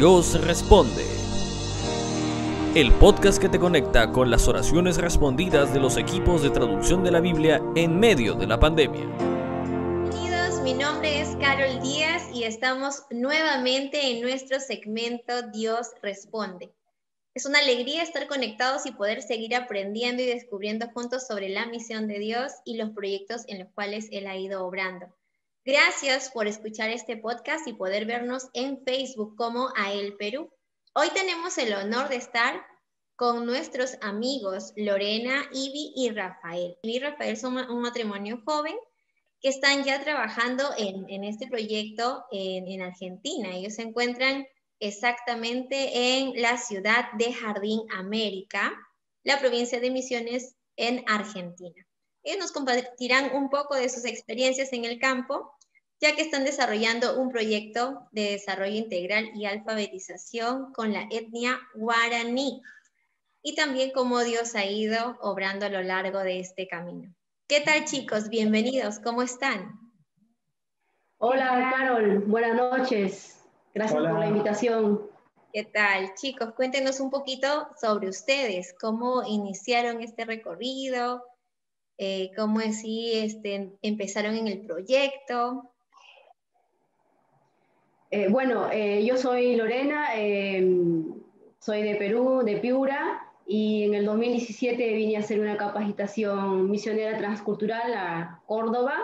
Dios responde. El podcast que te conecta con las oraciones respondidas de los equipos de traducción de la Biblia en medio de la pandemia. Bienvenidos, mi nombre es Carol Díaz y estamos nuevamente en nuestro segmento Dios responde. Es una alegría estar conectados y poder seguir aprendiendo y descubriendo juntos sobre la misión de Dios y los proyectos en los cuales Él ha ido obrando. Gracias por escuchar este podcast y poder vernos en Facebook como AEL Perú. Hoy tenemos el honor de estar con nuestros amigos Lorena, Ivy y Rafael. Ivy y Rafael son un matrimonio joven que están ya trabajando en, este proyecto en, en Argentina. Ellos se encuentran exactamente en la ciudad de Jardín América, la provincia de Misiones en Argentina. Ellos nos compartirán un poco de sus experiencias en el campo, ya que están desarrollando un proyecto de desarrollo integral y alfabetización con la etnia guaraní y también cómo Dios ha ido obrando a lo largo de este camino. ¿Qué tal chicos? Bienvenidos, ¿cómo están? Hola Carol, buenas noches. Gracias por la invitación. ¿Qué tal? Chicos, cuéntenos un poquito sobre ustedes, cómo iniciaron este recorrido, eh, cómo así este, empezaron en el proyecto. Eh, bueno, eh, yo soy Lorena, soy de Perú, de Piura, y en el 2017 vine a hacer una capacitación misionera transcultural a Córdoba,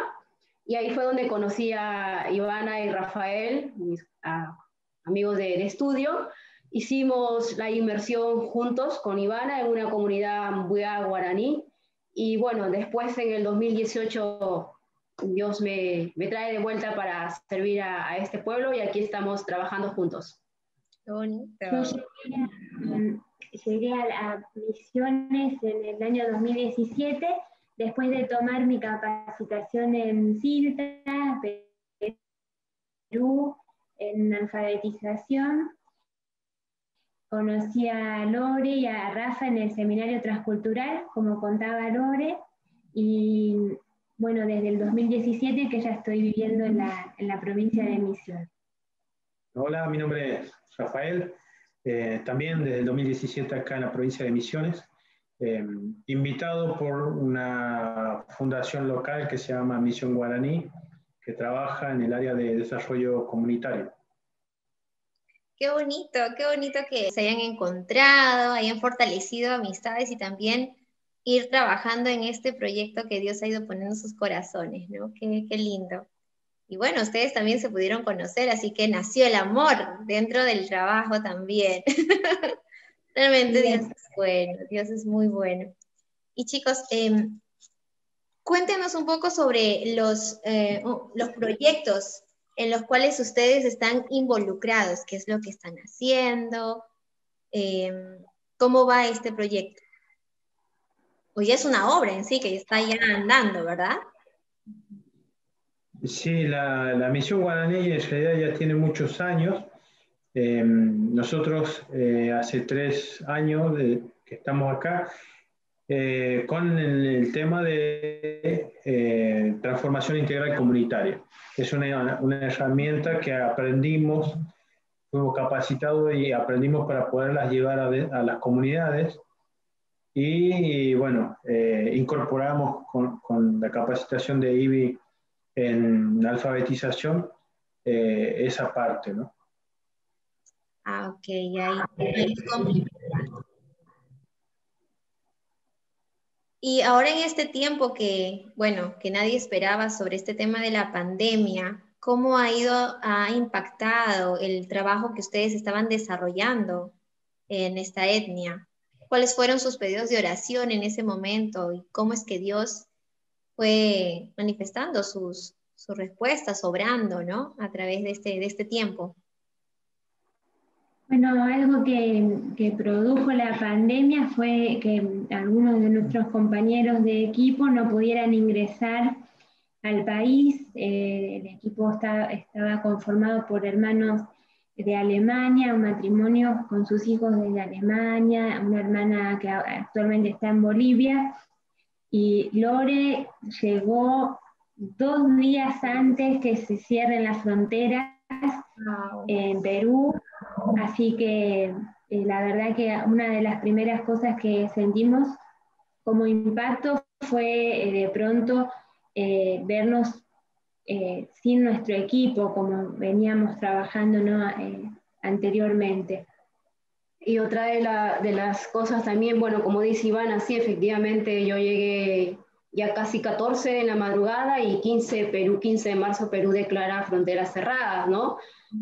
y ahí fue donde conocí a Ivana y Rafael, mis amigos de, estudio. Hicimos la inmersión juntos con Ivana en una comunidad Mbuya guaraní. Y bueno, después en el 2018 Dios me, me trae de vuelta para servir a, a, este pueblo y aquí estamos trabajando juntos. Bonito. llegué a, a Misiones en el año 2017 después de tomar mi capacitación en CILTA, Perú, en alfabetización. Conocí a Lore y a Rafa en el seminario transcultural, como contaba Lore, y bueno, desde el 2017 que ya estoy viviendo en la, en la provincia de Misión. Hola, mi nombre es Rafael, eh, también desde el 2017 acá en la provincia de Misiones, eh, invitado por una fundación local que se llama Misión Guaraní, que trabaja en el área de desarrollo comunitario. Qué bonito, qué bonito que se hayan encontrado, hayan fortalecido amistades y también ir trabajando en este proyecto que Dios ha ido poniendo en sus corazones, ¿no? Qué, qué lindo. Y bueno, ustedes también se pudieron conocer, así que nació el amor dentro del trabajo también. Realmente Dios es bueno, Dios es muy bueno. Y chicos, eh, Cuéntenos un poco sobre los, eh, los proyectos en los cuales ustedes están involucrados, qué es lo que están haciendo, eh, cómo va este proyecto. Pues ya es una obra en sí que está ya andando, ¿verdad? Sí, la, la misión guaraní en realidad ya tiene muchos años. Eh, nosotros hace tres años que estamos acá eh, con el, tema de eh, transformación integral comunitaria. Es una, una, herramienta que aprendimos, fuimos capacitados y aprendimos para poderlas llevar a, a las comunidades. Y, bueno, eh, incorporamos con, la capacitación de IBI en alfabetización esa parte, ¿no? Ah, ok, ahí Y ahora en este tiempo que, bueno, que nadie esperaba sobre este tema de la pandemia, ¿cómo ha ido, ha impactado el trabajo que ustedes estaban desarrollando en esta etnia? ¿Cuáles fueron sus pedidos de oración en ese momento y cómo es que Dios fue manifestando sus, sus respuestas, obrando, ¿no? A través de este, de este tiempo. Bueno, algo que, produjo la pandemia fue que algunos de nuestros compañeros de equipo no pudieran ingresar al país. Eh, el equipo estaba conformado por hermanos de Alemania, un matrimonio con sus hijos desde Alemania, una hermana que actualmente está en Bolivia. Y Lore llegó dos días antes que se cierren las fronteras en Perú Así que eh, la verdad que una de las primeras cosas que sentimos como impacto fue de pronto vernos sin nuestro equipo como veníamos trabajando anteriormente. Y otra de, de, las cosas también, bueno, como dice Ivana, sí, efectivamente yo llegué ya casi 14 en la madrugada y 15, Perú, 15 de marzo Perú declara fronteras cerradas, ¿no?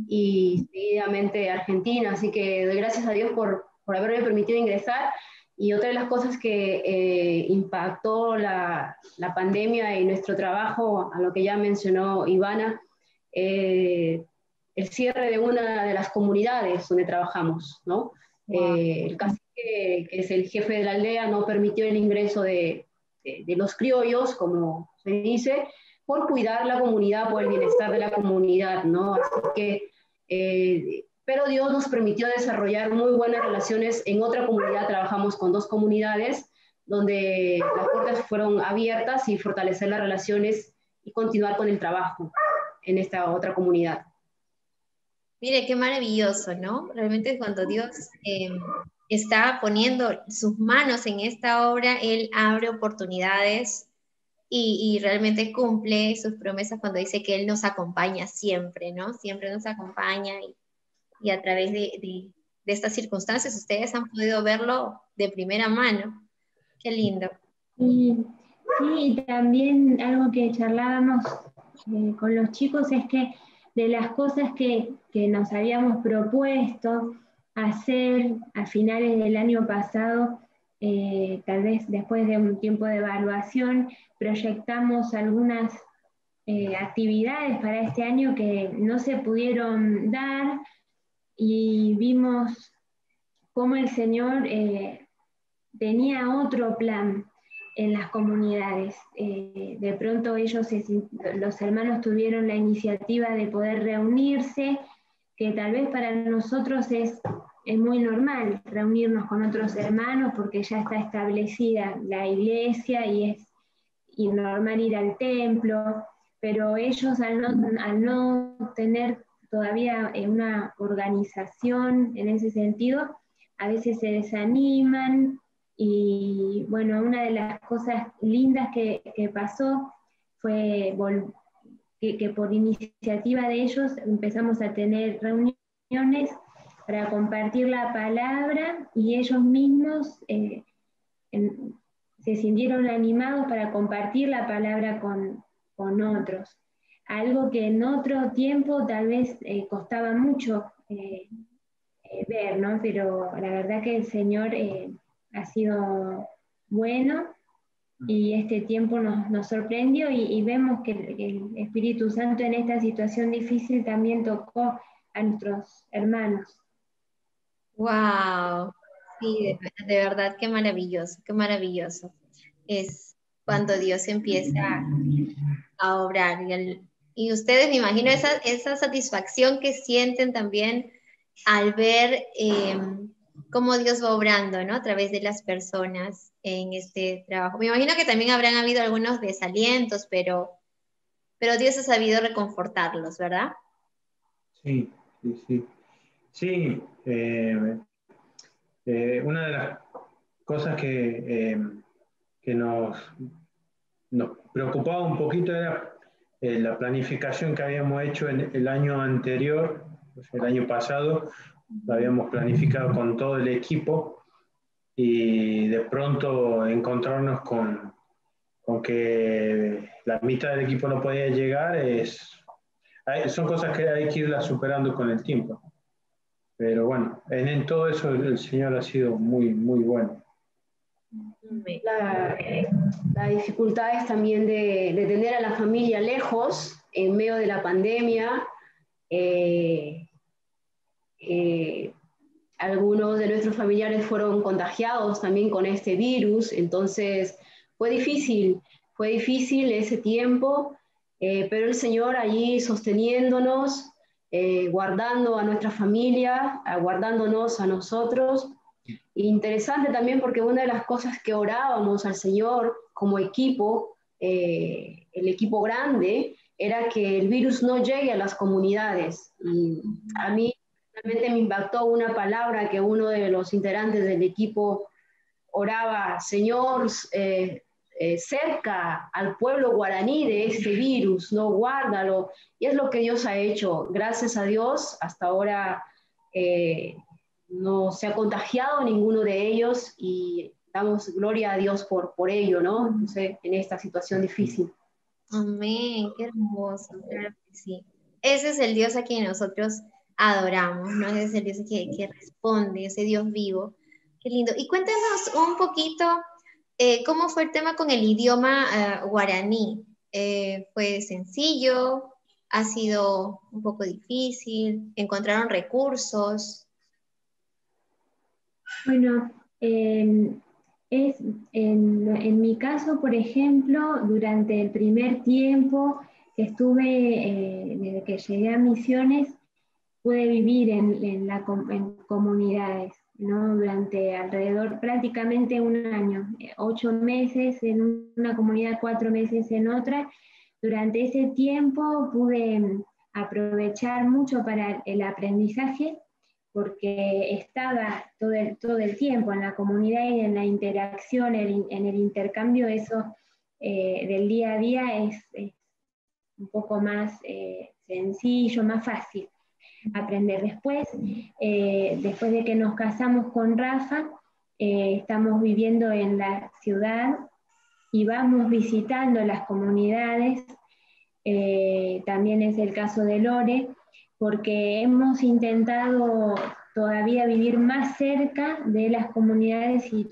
Y seguidamente Argentina, así que gracias a Dios por, por haberme permitido ingresar. Y otra de las cosas que eh, impactó la, la, pandemia y nuestro trabajo, a lo que ya mencionó Ivana, eh, el cierre de una de las comunidades donde trabajamos, ¿no? Eh, el cacique, que es el jefe de la aldea, no permitió el ingreso de, de, los criollos, como se dice, por cuidar la comunidad, por el bienestar de la comunidad, ¿no? Así que, eh, pero Dios nos permitió desarrollar muy buenas relaciones. En otra comunidad trabajamos con dos comunidades donde las puertas fueron abiertas y fortalecer las relaciones y continuar con el trabajo en esta otra comunidad. Mire, qué maravilloso, ¿no? Realmente cuando Dios eh, está poniendo sus manos en esta obra, Él abre oportunidades y, realmente cumple sus promesas cuando dice que Él nos acompaña siempre, ¿no? Siempre nos acompaña y, a través de, estas circunstancias ustedes han podido verlo de primera mano. Qué lindo. Sí, sí también algo que charlábamos eh, con los chicos es que de las cosas que, nos habíamos propuesto hacer a finales del año pasado, eh, tal vez después de un tiempo de evaluación, proyectamos algunas eh, actividades para este año que no se pudieron dar y vimos cómo el Señor eh, tenía otro plan en las comunidades. Eh, de pronto ellos, los hermanos tuvieron la iniciativa de poder reunirse, que tal vez para nosotros es, es muy normal reunirnos con otros hermanos porque ya está establecida la iglesia y es y normal ir al templo, pero ellos al no, al no tener todavía eh, una organización en ese sentido, a veces se desaniman y bueno, una de las cosas lindas que, pasó fue que, por iniciativa de ellos empezamos a tener reuniones para compartir la palabra y ellos mismos eh, se sintieron animados para compartir la palabra con, otros. Algo que en otro tiempo tal vez eh, costaba mucho eh, ver, ¿no? Pero la verdad que el Señor ha sido bueno y este tiempo nos, sorprendió y, vemos que el, Espíritu Santo en esta situación difícil también tocó a nuestros hermanos. ¡Wow! Sí, de, verdad, qué maravilloso, qué maravilloso. Es cuando Dios empieza a obrar. Y, ustedes, me imagino, esa, esa satisfacción que sienten también al ver em, cómo Dios va obrando, ¿no? A través de las personas en este trabajo. Me imagino que también habrán habido algunos desalientos, pero, pero Dios ha sabido reconfortarlos, ¿verdad? Sí, sí, sí. Sí, eh, eh, una de las cosas que, eh, que nos, nos, preocupaba un poquito era la planificación que habíamos hecho en el año anterior, el año pasado, lo habíamos planificado con todo el equipo y de pronto encontrarnos con, con que la mitad del equipo no podía llegar es, son cosas que hay que irlas superando con el tiempo. Pero bueno, en, todo eso el, Señor ha sido muy, muy bueno. La, dificultad es también de, tener a la familia lejos en medio de la pandemia. Eh, eh, algunos de nuestros familiares fueron contagiados también con este virus, entonces fue difícil, fue difícil ese tiempo, eh, pero el Señor allí sosteniéndonos, guardando a nuestra familia, guardándonos a nosotros. Interesante también porque una de las cosas que orábamos al Señor como equipo, el equipo grande, era que el virus no llegue a las comunidades. Y a mí realmente me impactó una palabra que uno de los integrantes del equipo oraba, Señor, eh, eh, cerca al pueblo guaraní de este virus, no guárdalo. Y es lo que Dios ha hecho. Gracias a Dios, hasta ahora eh, no se ha contagiado ninguno de ellos y damos gloria a Dios por, por ello, ¿no? Entonces, en esta situación difícil. Amén, qué hermoso, sí. Ese es el Dios a quien nosotros adoramos, ¿no? Ese es el Dios que, que responde, ese Dios vivo. Qué lindo. Y cuéntanos un poquito eh, cómo fue el tema con el idioma eh, guaraní. Eh, ¿Fue sencillo? ¿Ha sido un poco difícil? ¿Encontraron recursos? Bueno, em, es, en, mi caso, por ejemplo, durante el primer tiempo que estuve, desde que llegué a Misiones, pude vivir en, en, la, en comunidades. ¿no? durante alrededor prácticamente un año, eh, ocho meses en una comunidad, cuatro meses en otra. Durante ese tiempo pude mm, aprovechar mucho para el aprendizaje porque estaba todo el, todo el tiempo en la comunidad y en la interacción, en el intercambio, eso eh, del día a día es, un poco más eh, sencillo, más fácil aprender. Después, eh, después de que nos casamos con Rafa, estamos viviendo en la ciudad y vamos visitando las comunidades. También es el caso de Lore, porque hemos intentado todavía vivir más cerca de las comunidades y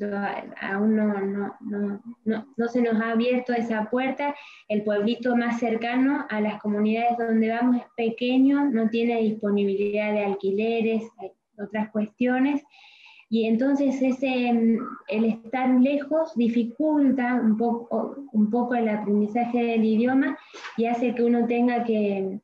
aún no, no, se nos ha abierto esa puerta. El pueblito más cercano a las comunidades donde vamos es pequeño, no tiene disponibilidad de alquileres, otras cuestiones. Y entonces ese, el estar lejos dificulta un poco, un poco el aprendizaje del idioma y hace que uno tenga que,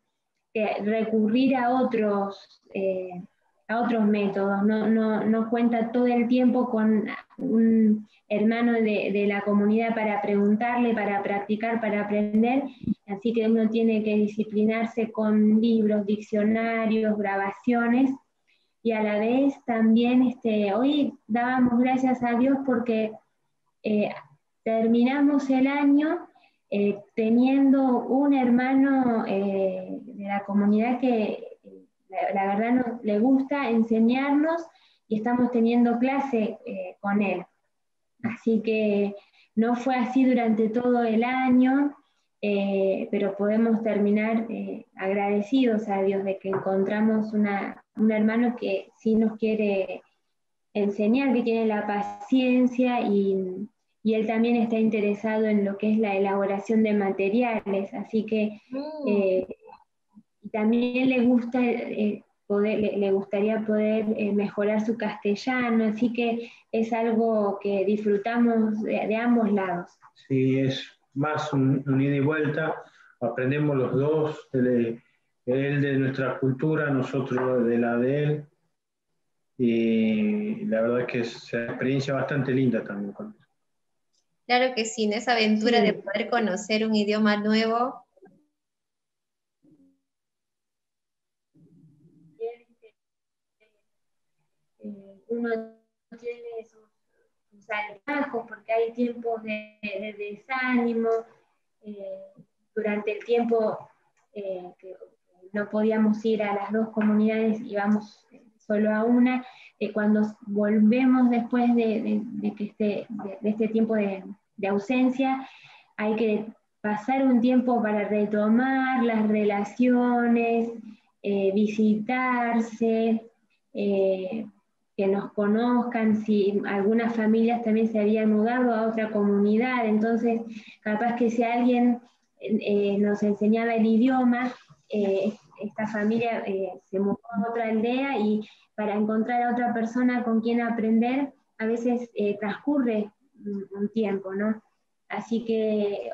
recurrir a otros eh, a otros métodos, no, no, no, cuenta todo el tiempo con un hermano de, de, la comunidad para preguntarle, para practicar, para aprender, así que uno tiene que disciplinarse con libros, diccionarios, grabaciones, y a la vez también este, hoy dábamos gracias a Dios porque eh, terminamos el año eh, teniendo un hermano eh, de la comunidad que la, verdad le gusta enseñarnos y estamos teniendo clase eh, con él. Así que no fue así durante todo el año, eh, pero podemos terminar eh, agradecidos a Dios de que encontramos una, un hermano que sí nos quiere enseñar, que tiene la paciencia y, y, él también está interesado en lo que es la elaboración de materiales. Así que mm también le gusta eh, poder, le, gustaría poder eh, mejorar su castellano, así que es algo que disfrutamos de, ambos lados. Sí, es más un, ida y vuelta, aprendemos los dos, él de nuestra cultura, nosotros de la de él, y la verdad es que es una experiencia bastante linda también con Claro que sí, en esa aventura de poder conocer un idioma nuevo, uno tiene sus, altibajos porque hay tiempos de, desánimo, eh, durante el tiempo eh, que no podíamos ir a las dos comunidades, íbamos solo a una, eh, cuando volvemos después de, que este, de, este tiempo de, ausencia, hay que pasar un tiempo para retomar las relaciones, visitarse, que nos conozcan, si algunas familias también se habían mudado a otra comunidad, entonces capaz que si alguien eh, nos enseñaba el idioma, eh, esta familia eh, se mudó a otra aldea y para encontrar a otra persona con quien aprender, a veces transcurre un tiempo, ¿no? Así que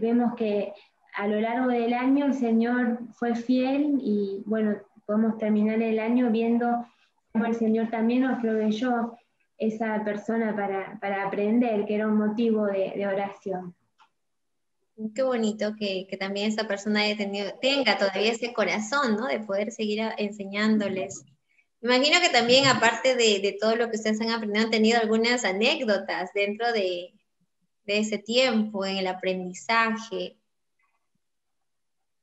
vemos que a lo largo del año el Señor fue fiel y bueno, podemos terminar el año viendo el Señor también nos proveyó esa persona para, aprender, que era un motivo de, oración. Qué bonito que, también esa persona haya tenido, tenga todavía ese corazón, ¿no? De poder seguir enseñándoles Imagino que también, aparte de, todo lo que ustedes han aprendido, han tenido algunas anécdotas dentro de, de ese tiempo, en el aprendizaje,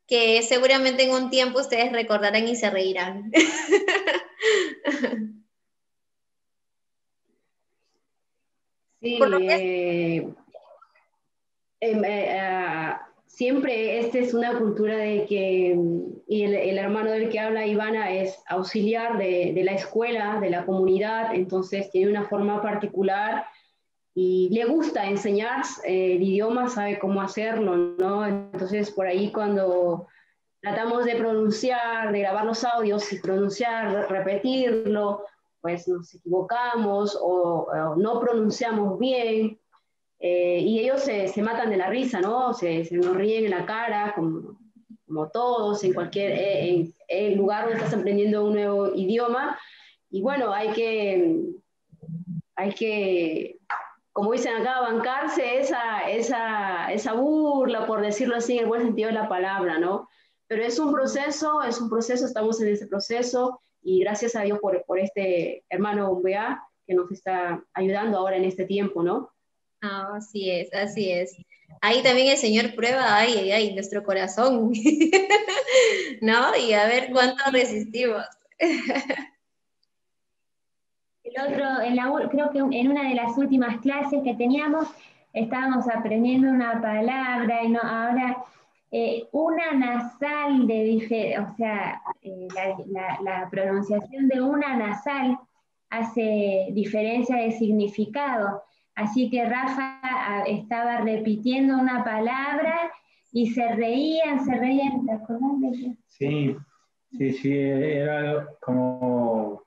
que seguramente en un tiempo ustedes recordarán y se reirán. Sí, eh, em, eh, ah, siempre esta es una cultura de que, y el, hermano del que habla Ivana es auxiliar de, la escuela, de la comunidad, entonces tiene una forma particular y le gusta enseñar eh, el idioma, sabe cómo hacerlo, ¿no? Entonces por ahí cuando tratamos de pronunciar, de grabar los audios y pronunciar, repetirlo, pues nos equivocamos o, no pronunciamos bien. Eh, y ellos se, se, matan de la risa, ¿no? Se, se, nos ríen en la cara, como, como todos, en cualquier eh, en, lugar donde estás aprendiendo un nuevo idioma. Y bueno, hay que, hay que, como dicen acá, bancarse esa, esa, esa burla, por decirlo así, en el buen sentido de la palabra, ¿no? Pero es un proceso, es un proceso, estamos en ese proceso y gracias a Dios por, por este hermano Umbea que nos está ayudando ahora en este tiempo, ¿no? Ah, así es, así es. Ahí también el Señor prueba, ay, ay, ay, nuestro corazón, ¿no? Y a ver cuánto resistimos. El otro, en la, creo que en una de las últimas clases que teníamos, estábamos aprendiendo una palabra y no, ahora eh, una nasal de o sea, eh, la, pronunciación de una nasal hace diferencia de significado. Así que Rafa ah, estaba repitiendo una palabra y se reían, se reían. ¿Te acordás de eso? Sí, sí, sí, era como,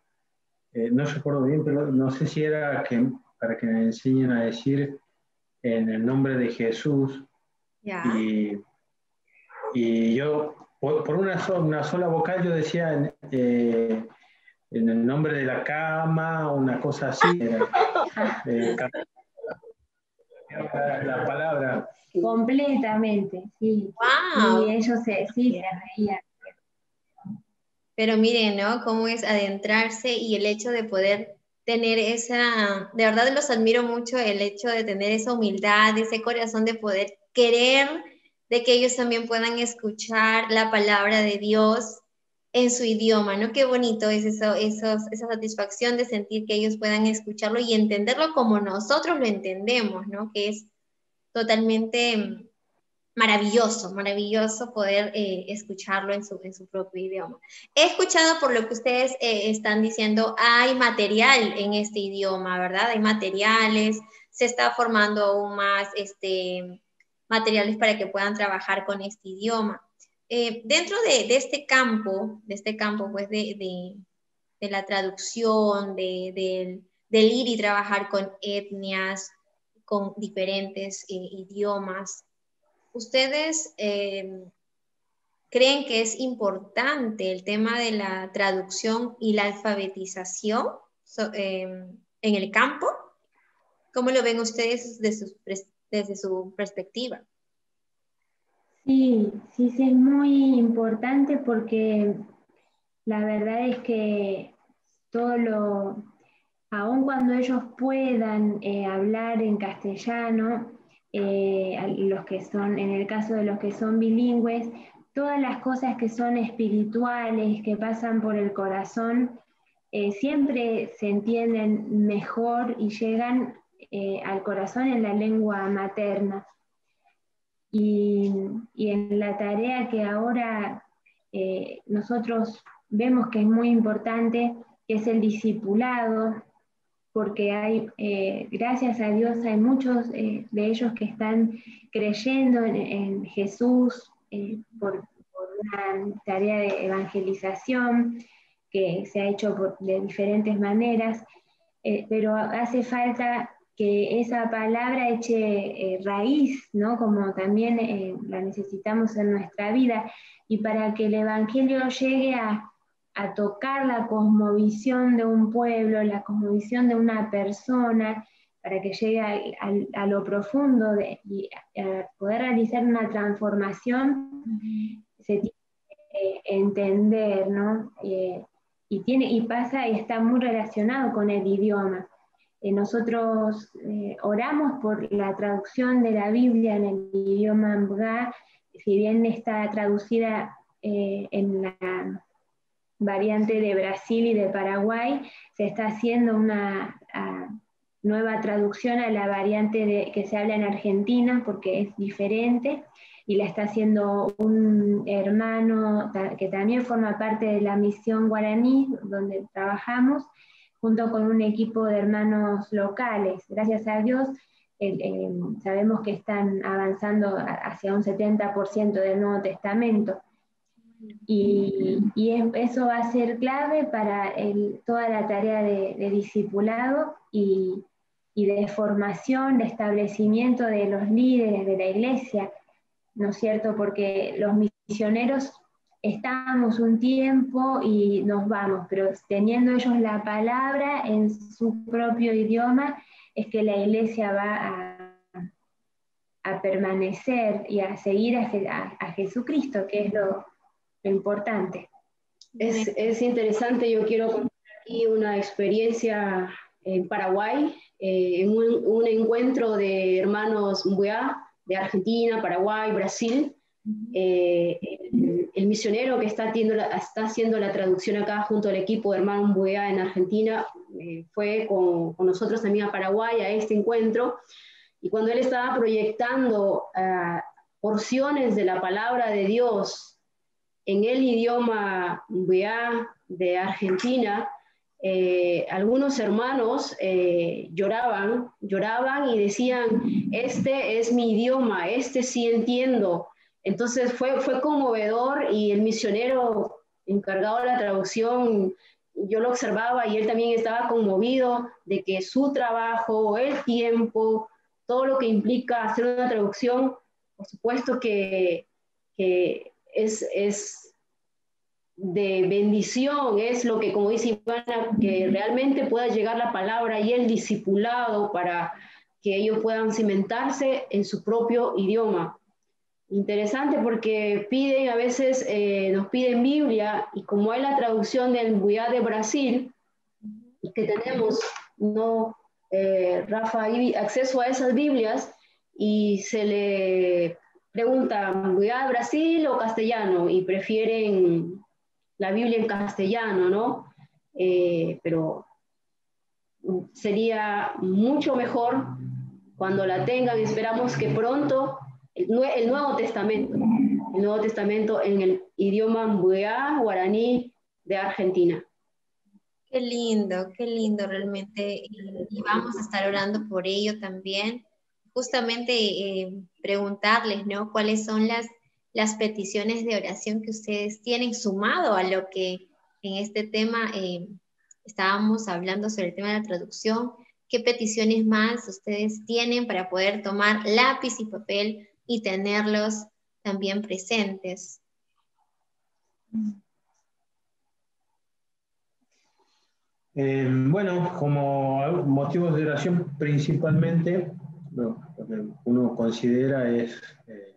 eh, no recuerdo bien, pero no sé si era que, para que me enseñen a decir en el nombre de Jesús. Y y yo, por, una, una, sola vocal, yo decía eh, en el nombre de la cama, una cosa así. Eh, la palabra. Completamente, sí. Y ellos se, sí, se reían. Pero miren, ¿no? Cómo es adentrarse y el hecho de poder tener esa, de verdad los admiro mucho, el hecho de tener esa humildad, ese corazón de poder querer de que ellos también puedan escuchar la palabra de Dios en su idioma, ¿no? Qué bonito es eso, esa satisfacción de sentir que ellos puedan escucharlo y entenderlo como nosotros lo entendemos, ¿no? Que es totalmente maravilloso, maravilloso poder eh, escucharlo en su, en su propio idioma. He escuchado por lo que ustedes eh, están diciendo, hay material en este idioma, ¿verdad? Hay materiales, se está formando aún más este, materiales para que puedan trabajar con este idioma. Eh, dentro de, este campo, de este campo pues de, la traducción, del ir y trabajar con etnias, con diferentes eh, idiomas, ¿ustedes eh, creen que es importante el tema de la traducción y la alfabetización en el campo? ¿Cómo lo ven ustedes desde su perspectiva. Sí, sí, sí, es muy importante porque la verdad es que todo lo, aun cuando ellos puedan eh, hablar en castellano, eh, los que son, en el caso de los que son bilingües, todas las cosas que son espirituales, que pasan por el corazón, eh, siempre se entienden mejor y llegan al corazón en la lengua materna. Y, en la tarea que ahora eh, nosotros vemos que es muy importante, que es el discipulado, porque hay, eh, gracias a Dios, hay muchos de ellos que están creyendo en, Jesús por, una tarea de evangelización que se ha hecho de diferentes maneras, pero hace falta que esa palabra eche eh, raíz, ¿no? Como también eh, la necesitamos en nuestra vida, y para que el Evangelio llegue a, tocar la cosmovisión de un pueblo, la cosmovisión de una persona, para que llegue a, lo profundo de, y a poder realizar una transformación, se tiene que entender, ¿no? Eh, y, tiene, y pasa y está muy relacionado con el idioma. Eh, nosotros eh, oramos por la traducción de la Biblia en el idioma Mbga, si bien está traducida eh, en la variante de Brasil y de Paraguay, se está haciendo una nueva traducción a la variante de, que se habla en Argentina porque es diferente y la está haciendo un hermano que también forma parte de la misión guaraní donde trabajamos junto con un equipo de hermanos locales. Gracias a Dios sabemos que están avanzando hacia un 70% del Nuevo Testamento. Y, eso va a ser clave para toda la tarea de, de discipulado y, y de formación, de establecimiento de los líderes de la iglesia, ¿no es cierto? Porque los misioneros estamos un tiempo y nos vamos, pero teniendo ellos la palabra en su propio idioma, es que la iglesia va a, permanecer y a seguir a, Jesucristo, que es lo, importante. Es, es, interesante, yo quiero contar aquí una experiencia en Paraguay, eh, en un, encuentro de hermanos Mbuya, de Argentina, Paraguay, Brasil. Eh, el, misionero que está, haciendo la traducción acá junto al equipo de hermanos Mbuya en Argentina eh, fue con, con, nosotros también a Paraguay a este encuentro. Y cuando él estaba proyectando ah, porciones de la palabra de Dios en el idioma Mbuya de Argentina, eh, algunos hermanos eh, lloraban, lloraban y decían, este es mi idioma, este sí entiendo. Entonces fue, fue conmovedor y el misionero encargado de la traducción, yo lo observaba y él también estaba conmovido de que su trabajo, el tiempo, todo lo que implica hacer una traducción, por supuesto que, que es, es de bendición es lo que, como dice Ivana, que realmente pueda llegar la palabra y el discipulado para que ellos puedan cimentarse en su propio idioma. Interesante porque piden, a veces eh, nos piden Biblia y como hay la traducción del Buyá de Brasil, que tenemos, no, eh, Rafa, acceso a esas Biblias y se le pregunta, ¿Buyá de Brasil o castellano? Y prefieren la Biblia en castellano, ¿no? Eh, pero sería mucho mejor cuando la tengan. Esperamos que pronto el, Nuevo Testamento, el Nuevo Testamento en el idioma mbuya, guaraní de Argentina. Qué lindo, qué lindo realmente. Y vamos a estar orando por ello también. Justamente eh, preguntarles, ¿no? ¿Cuáles son las las peticiones de oración que ustedes tienen sumado a lo que en este tema eh, estábamos hablando sobre el tema de la traducción. ¿Qué peticiones más ustedes tienen para poder tomar lápiz y papel y tenerlos también presentes? Eh, bueno, como motivos de oración principalmente, lo que uno considera es eh,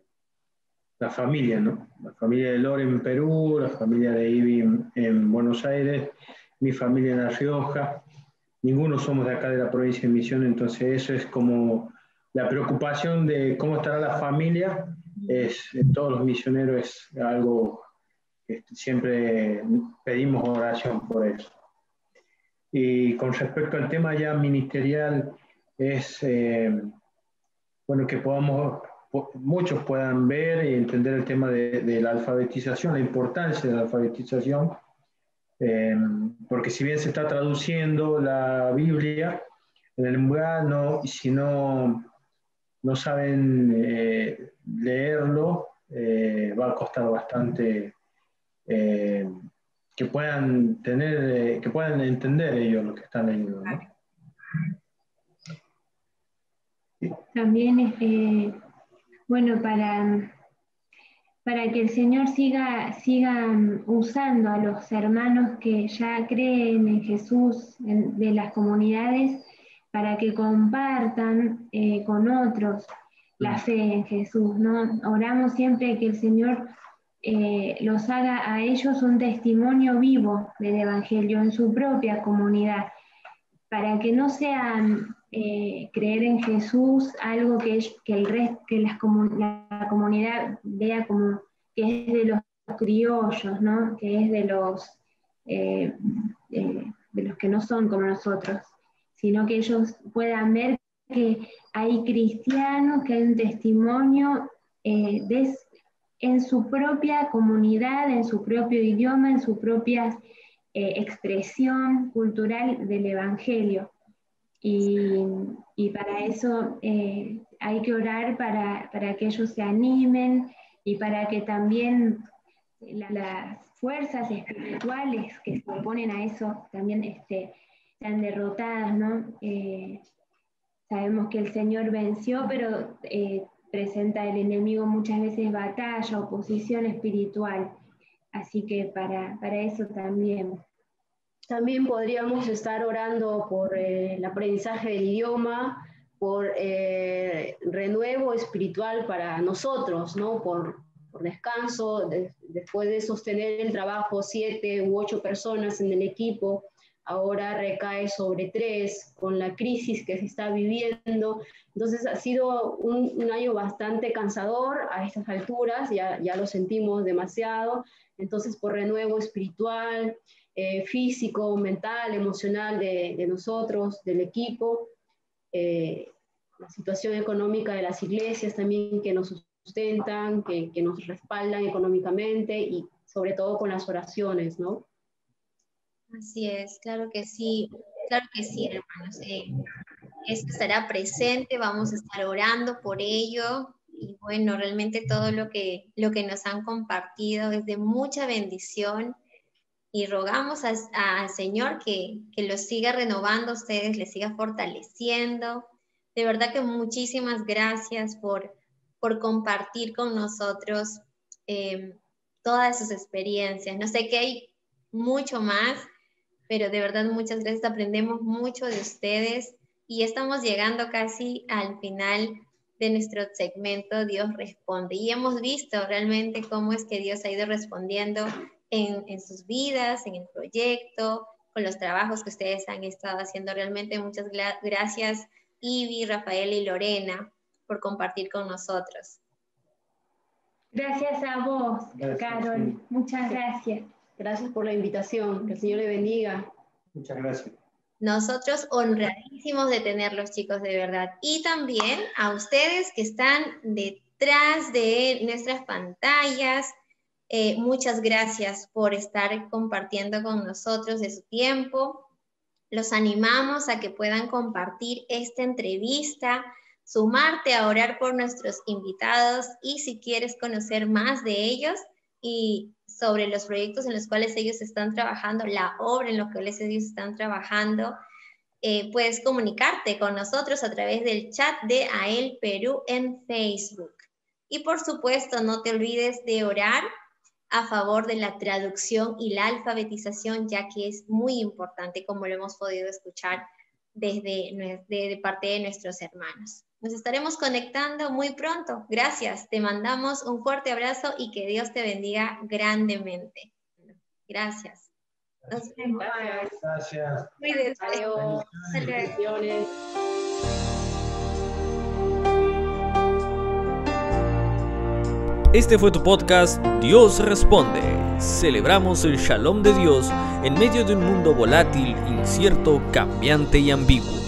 la familia, ¿no? La familia de Lore en Perú, la familia de Ivy en, Buenos Aires, mi familia en La Rioja. Ninguno somos de acá de la provincia de Misión, entonces eso es como la preocupación de cómo estará la familia. Es, todos los misioneros es algo que siempre pedimos oración por eso. Y con respecto al tema ya ministerial, es eh, bueno que podamos muchos puedan ver y entender el tema de, la alfabetización, la importancia de la alfabetización, eh, porque si bien se está traduciendo la Biblia, en el lenguaje no, si no, saben eh, leerlo, eh, va a costar bastante que puedan tener, que puedan entender ellos lo que están leyendo. También bueno, para, para que el Señor siga, siga usando a los hermanos que ya creen en Jesús de las comunidades para que compartan eh, con otros la fe en Jesús. ¿no? Oramos siempre que el Señor eh, los haga a ellos un testimonio vivo del Evangelio en su propia comunidad, para que no sean eh, creer en Jesús algo que, que, el resto, que la comunidad vea como que es de los criollos, ¿no? que es de los, eh, de los que no son como nosotros, sino que ellos puedan ver que hay cristianos, que hay un testimonio de, en su propia comunidad, en su propio idioma, en su propia eh, expresión cultural del Evangelio. Y, para eso eh, hay que orar para, que ellos se animen y para que también las fuerzas espirituales que se oponen a eso también este, derrotadas, ¿no? Eh, sabemos que el Señor venció, pero presenta el enemigo muchas veces batalla, oposición espiritual. Así que para, para eso también. También podríamos estar orando por eh, el aprendizaje del idioma, por eh, renuevo espiritual para nosotros, ¿no? por, por descanso, después de sostener el trabajo siete u ocho personas en el equipo, ahora recae sobre tres con la crisis que se está viviendo. Entonces ha sido un, año bastante cansador a estas alturas, ya, ya lo sentimos demasiado. Entonces por renuevo espiritual, eh, físico, mental, emocional de, nosotros, del equipo, eh, la situación económica de las iglesias también que nos sustentan, que, que nos respaldan económicamente y sobre todo con las oraciones, ¿no? Así es, claro que sí, claro que sí, hermanos. Eh, esto estará presente, vamos a estar orando por ello y bueno, realmente todo lo que, lo que nos han compartido es de mucha bendición y rogamos al Señor que, que los siga renovando a ustedes, les siga fortaleciendo. De verdad que muchísimas gracias por, por compartir con nosotros eh, todas sus experiencias. No sé que hay mucho más, pero de verdad muchas gracias, aprendemos mucho de ustedes y estamos llegando casi al final de nuestro segmento Dios responde y hemos visto realmente cómo es que Dios ha ido respondiendo en, en sus vidas, en el proyecto, con los trabajos que ustedes han estado haciendo. Realmente muchas gracias Ivy, Rafael y Lorena por compartir con nosotros. Gracias a vos, Carol. Muchas gracias. Gracias por la invitación. Que el Señor le bendiga. Muchas gracias. Nosotros honradísimos de tenerlos, chicos, de verdad. Y también a ustedes que están detrás de nuestras pantallas. Eh, muchas gracias por estar compartiendo con nosotros de su tiempo. Los animamos a que puedan compartir esta entrevista, sumarte a orar por nuestros invitados y si quieres conocer más de ellos y sobre los proyectos en los cuales ellos están trabajando, la obra en la que ellos están trabajando, eh, puedes comunicarte con nosotros a través del chat de AEL Perú en Facebook. Y por supuesto, no te olvides de orar a favor de la traducción y la alfabetización, ya que es muy importante, como lo hemos podido escuchar desde de parte de nuestros hermanos. Nos estaremos conectando muy pronto. Gracias. Te mandamos un fuerte abrazo y que Dios te bendiga grandemente. Gracias. Nos vemos. Gracias. Gracias. Adiós. Este fue tu podcast Dios Responde. Celebramos el shalom de Dios en medio de un mundo volátil, incierto, cambiante y ambiguo.